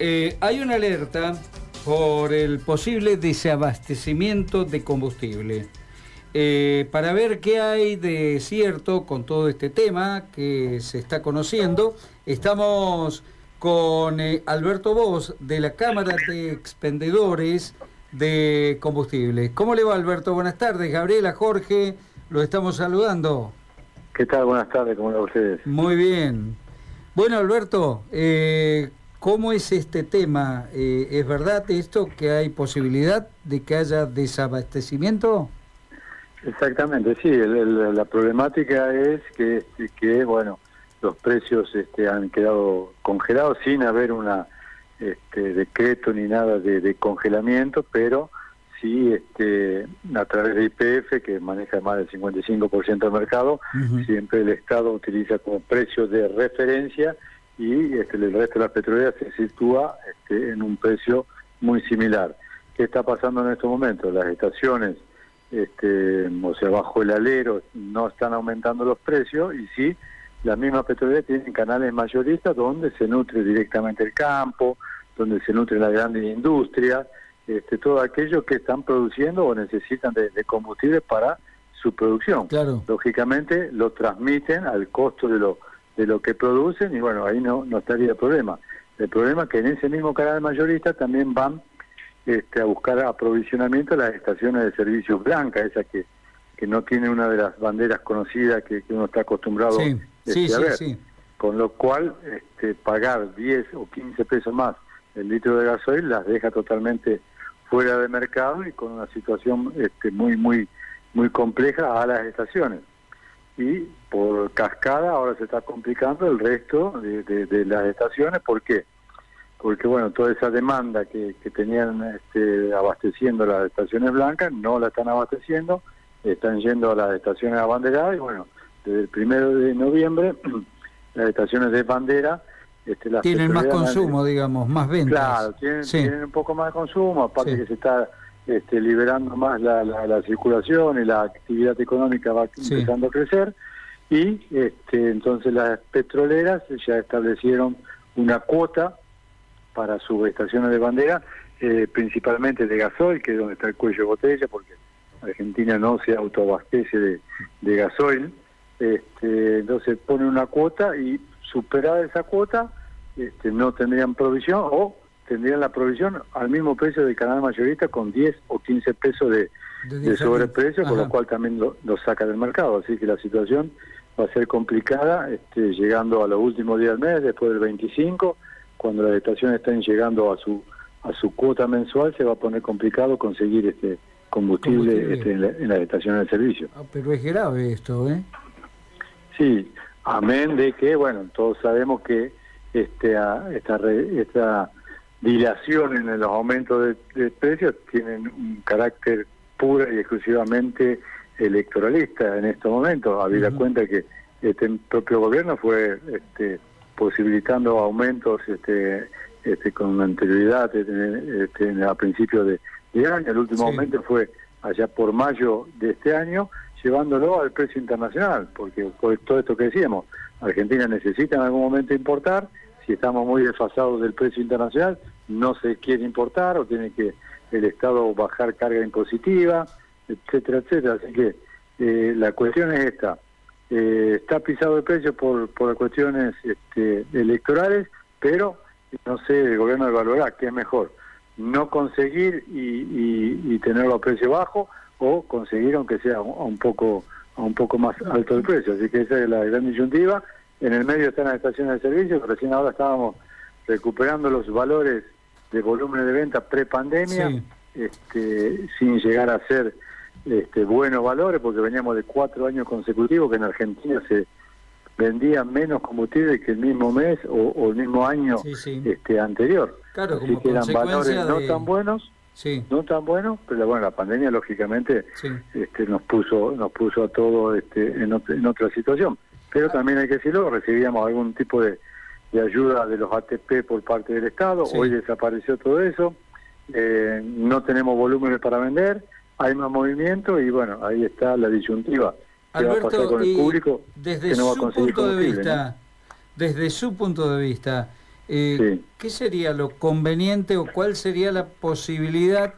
eh, hay una alerta por el posible desabastecimiento de combustible. Eh, para ver qué hay de cierto con todo este tema que se está conociendo, estamos con eh, Alberto Vos de la Cámara de Expendedores de Combustible. ¿Cómo le va Alberto? Buenas tardes. Gabriela, Jorge, lo estamos saludando. ¿Qué tal? Buenas tardes, ¿cómo van ustedes? Muy bien. Bueno, Alberto, eh, ¿cómo es este tema? ¿Es verdad esto que hay posibilidad de que haya desabastecimiento? Exactamente, sí. la problemática es que, que, bueno, los precios este, han quedado congelados sin haber una este, decreto ni nada de, congelamiento, pero sí este, a través de IPF, que maneja más del 55% del mercado, siempre el Estado utiliza como precio de referencia y este, el resto de las petroleras se sitúa este, en un precio muy similar. ¿Qué está pasando en estos momentos? Las estaciones este, o sea, bajo el alero no están aumentando los precios y sí, las mismas petroleras tienen canales mayoristas donde se nutre directamente el campo, donde se nutre la grandes industria, este, todo aquello que están produciendo o necesitan de, combustible para su producción. Claro. Lógicamente lo transmiten al costo de lo, de lo que producen y bueno, ahí no, no estaría el problema. El problema es que en ese mismo canal mayorista también van este, a buscar aprovisionamiento a las estaciones de servicios blancas, esas que, que no tienen una de las banderas conocidas que, uno está acostumbrado este, a ver. Con lo cual, este, pagar 10 o 15 pesos más el litro de gasoil las deja totalmente fuera de mercado y con una situación este, muy, muy, muy compleja a las estaciones. Y por cascada ahora se está complicando el resto de, de las estaciones. ¿Por qué? porque bueno, toda esa demanda que, tenían este, abasteciendo las estaciones blancas no la están abasteciendo, están yendo a las estaciones abanderadas y bueno, desde el primero de noviembre las estaciones de bandera este, tienen más consumo, digamos, más ventas. Claro, tienen, un poco más de consumo, aparte que se está este, liberando más la, la, circulación y la actividad económica va empezando a crecer y este, entonces las petroleras ya establecieron una cuota para sus estaciones de bandera, eh, principalmente de gasoil, que es donde está el cuello de botella, porque Argentina no se autoabastece de, de gasoil. Este, entonces pone una cuota y superada esa cuota este, no tendrían provisión o tendrían la provisión al mismo precio del canal mayorista con 10 o 15 pesos de, de, sobreprecio, con lo cual también lo, saca del mercado. Así que la situación va a ser complicada, este, llegando a los últimos días del mes, después del 25 cuando las estaciones estén llegando a su a su cuota mensual se va a poner complicado conseguir este combustible, Este, en, las estaciones de servicio. Ah, pero es grave esto, ¿eh? Sí, amén de que, bueno, todos sabemos que este, esta, esta dilación en los aumentos de, precios tienen un carácter pura y exclusivamente electoralista en estos momentos. Habida cuenta que este propio gobierno fue este, posibilitando aumentos este, este, con anterioridad este, este a principios de, año. El último aumento fue allá por mayo de este año, llevándolo al precio internacional, porque por todo esto que decíamos, Argentina necesita en algún momento importar, estamos muy desfasados del precio internacional, no se quiere importar o tiene que el Estado bajar carga impositiva, etcétera, etcétera. Así que eh, la cuestión es esta, eh, está pisado el precio por, por cuestiones este, electorales, pero no sé, el gobierno evaluará qué es mejor, no conseguir y, y, tenerlo a precio bajo o conseguir aunque sea un, poco a un poco más alto el precio. Así que esa es la gran disyuntiva. En el medio están las estaciones de servicio, recién ahora estábamos recuperando los valores de volumen de venta pre-pandemia, este, sin llegar a ser este, buenos valores, porque veníamos de cuatro años consecutivos que en Argentina se vendía menos combustible que el mismo mes o, el mismo año este anterior. Claro, Así que eran valores no tan buenos, no tan buenos, pero bueno, la pandemia lógicamente este, nos puso nos puso a todos este, en, otra situación. Pero también hay que decirlo, recibíamos algún tipo de, ayuda de los ATP por parte del Estado, hoy desapareció todo eso, eh, no tenemos volúmenes para vender, hay más movimiento y bueno, ahí está la disyuntiva. ¿Qué va a pasar con el público desde su punto de vista, desde su punto de vista, Eh, ¿Qué sería lo conveniente o cuál sería la posibilidad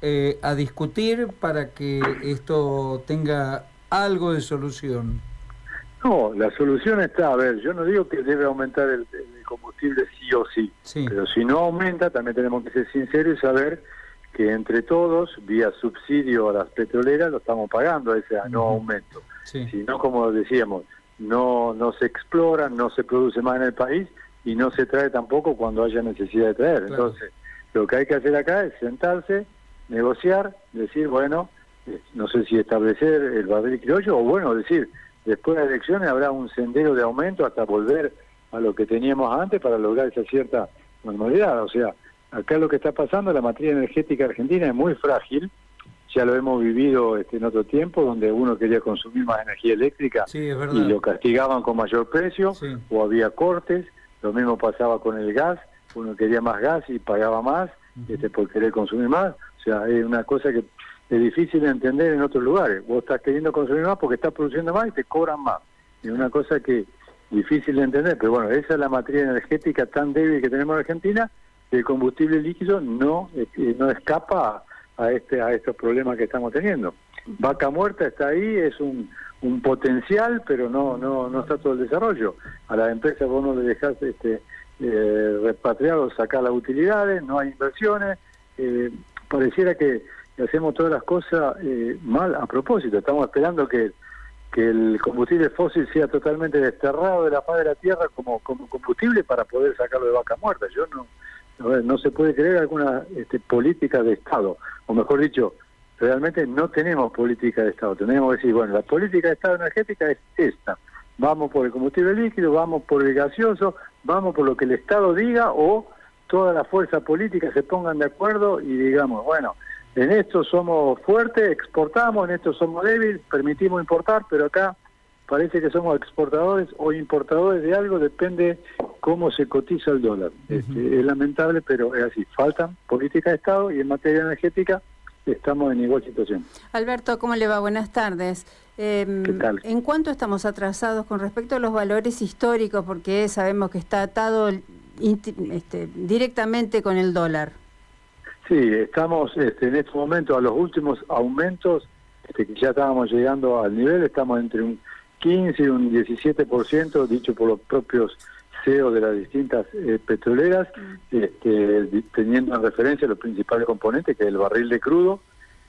eh, a discutir para que esto tenga algo de solución? No, la solución está, a ver, yo no digo que debe aumentar el, combustible sí o sí, pero si no aumenta también tenemos que ser sinceros y saber que entre todos, vía subsidio a las petroleras, lo estamos pagando ese no aumento. Si no, como decíamos, no, no se explora, no se produce más en el país y no se trae tampoco cuando haya necesidad de traer. Entonces, lo que hay que hacer acá es sentarse, negociar, decir, bueno, eh, no sé si establecer el barril criollo o bueno, decir, después de las elecciones habrá un sendero de aumento hasta volver a lo que teníamos antes para lograr esa cierta normalidad. O sea, acá lo que está pasando, la materia energética argentina es muy frágil, ya lo hemos vivido este, en otro tiempo, donde uno quería consumir más energía eléctrica y lo castigaban con mayor precio, o había cortes, lo mismo pasaba con el gas, uno quería más gas y pagaba más este, por querer consumir más, o sea, es una cosa que es difícil de entender en otros lugares. Vos estás queriendo consumir más porque estás produciendo más y te cobran más. Es una cosa que difícil de entender, pero bueno, esa es la materia energética tan débil que tenemos en Argentina, el combustible líquido no, eh, no escapa a, este, a estos problemas que estamos teniendo. Vaca muerta está ahí, es un, un potencial, pero no, no, no está todo el desarrollo. A las empresas vos no le dejás este, eh, repatriar o sacar las utilidades, no hay inversiones. Eh, pareciera que hacemos todas las cosas eh, mal a propósito. Estamos esperando que, que el combustible fósil sea totalmente desterrado de la faz de la tierra como, como combustible para poder sacarlo de vaca muerta. Yo no, no se puede creer alguna este, política de Estado, o mejor dicho, realmente no tenemos política de Estado. Tenemos que decir, bueno, la política de Estado energética es esta. Vamos por el combustible líquido, vamos por el gaseoso, vamos por lo que el Estado diga o toda la fuerza política se pongan de acuerdo y digamos, bueno, en esto somos fuertes, exportamos, en esto somos débiles, permitimos importar, pero acá parece que somos exportadores o importadores de algo, depende cómo se cotiza el dólar. Este, es lamentable, pero es así. Faltan política de Estado y en materia energética estamos en igual situación. Alberto, ¿cómo le va? Buenas tardes. Em, ¿Qué tal? ¿En cuánto estamos atrasados con respecto a los valores históricos? Porque sabemos que está atado este, directamente con el dólar. Sí, estamos este, en este momento a los últimos aumentos, este, que ya estábamos llegando al nivel, estamos entre un 15 y un 17%, dicho por los propios CEO de las distintas eh, petroleras, este, teniendo en referencia los principales componentes, que es el barril de crudo,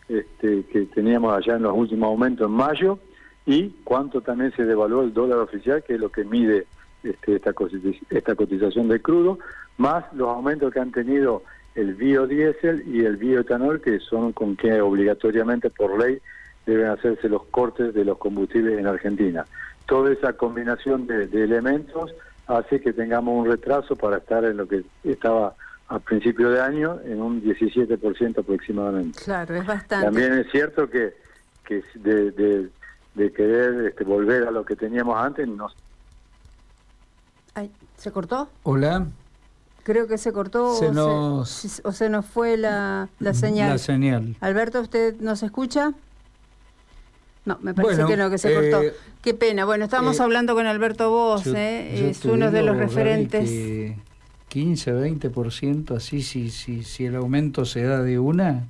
este, que teníamos allá en los últimos aumentos en mayo, y cuánto también se devaluó el dólar oficial, que es lo que mide este, esta, esta cotización de crudo, más los aumentos que han tenido el biodiesel y el bioetanol, que son con que obligatoriamente por ley deben hacerse los cortes de los combustibles en Argentina. Toda esa combinación de, elementos hace que tengamos un retraso para estar en lo que estaba a principio de año en un 17% aproximadamente. Claro, es bastante. También es cierto que, que de, de, querer este, volver a lo que teníamos antes, no. Ay, ¿Se cortó? Hola. Creo que se cortó o, Se, o se nos fue la, la señal. La señal. Alberto, ¿usted nos escucha? No, me parece que no, que se cortó. Eh, Qué pena. Bueno, estamos eh, hablando con Alberto Vos, eh, es uno de los referentes. 15, 20%, así, si, si, si el aumento se da de una,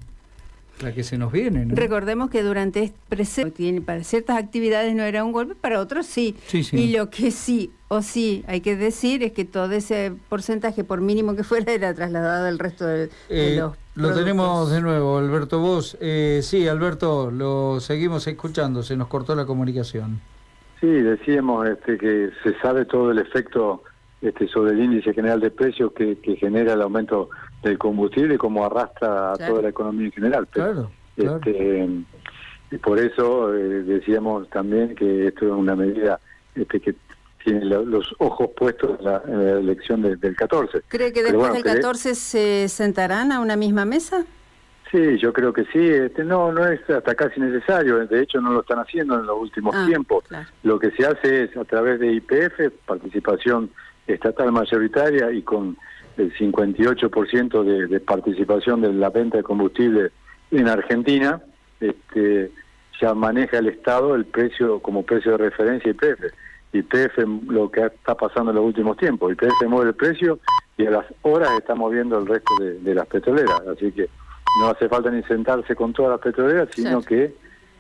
la que se nos viene. ¿no? Recordemos que durante este para ciertas actividades no era un golpe, para otros sí. Y lo que sí o sí hay que decir es que todo ese porcentaje, por mínimo que fuera, era trasladado al resto de, eh, los. Lo tenemos de nuevo, Alberto Vos. Eh, sí, Alberto, lo seguimos escuchando, se nos cortó la comunicación. Sí, decíamos este, que se sabe todo el efecto este, sobre el índice general de precios que, genera el aumento del combustible y cómo arrastra a toda la economía en general. claro, este, y por eso eh, decíamos también que esto es una medida este, que tiene los ojos puestos en la, elección del 14. ¿Cree que después del 14 se sentarán a una misma mesa? Sí, yo creo que sí. Este, no, no es hasta casi necesario. De hecho, no lo están haciendo en los últimos ah, tiempos. Lo que se hace es a través de IPF, participación estatal mayoritaria y con el 58% de, de participación de la venta de combustible en Argentina, este, ya maneja el Estado el precio como precio de referencia y precio. y PF lo que está pasando en los últimos tiempos. Y PF mueve el precio y a las horas está moviendo el resto de, las petroleras. Así que no hace falta ni sentarse con todas las petroleras, sino que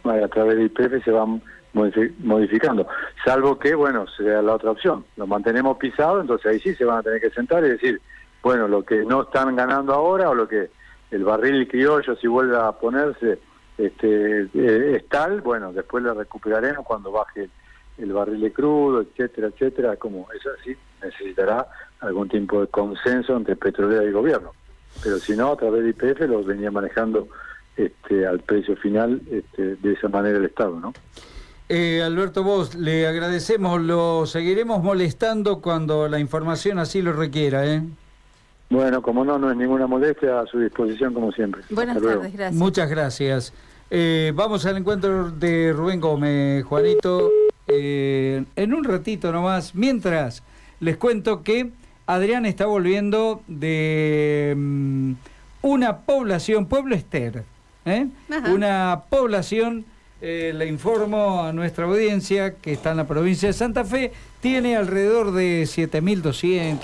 a través de IPF se van modificando. Salvo que, bueno, sea la otra opción. Lo mantenemos pisado, entonces ahí sí se van a tener que sentar y decir, bueno, lo que no están ganando ahora o lo que el barril criollo si vuelve a ponerse este eh, es tal, bueno, después lo recuperaremos cuando baje el barril de crudo, etcétera, etcétera, como es así, necesitará algún tipo de consenso entre petrolera y gobierno. Pero si no, a través de IPF lo venía manejando este, al precio final este, de esa manera el Estado, ¿no? Eh, Alberto Vos, le agradecemos, lo seguiremos molestando cuando la información así lo requiera, ¿eh? Bueno, como no, no es ninguna molestia, a su disposición como siempre. Buenas tardes, gracias. Muchas gracias. Eh, vamos al encuentro de Rubén Gómez, Juanito, eh, en un ratito nomás. Mientras, les cuento que Adrián está volviendo de mm, una población, Pueblo Ester, ¿eh? una población, le informo a nuestra audiencia que está en la provincia de Santa Fe, tiene alrededor de 7.200.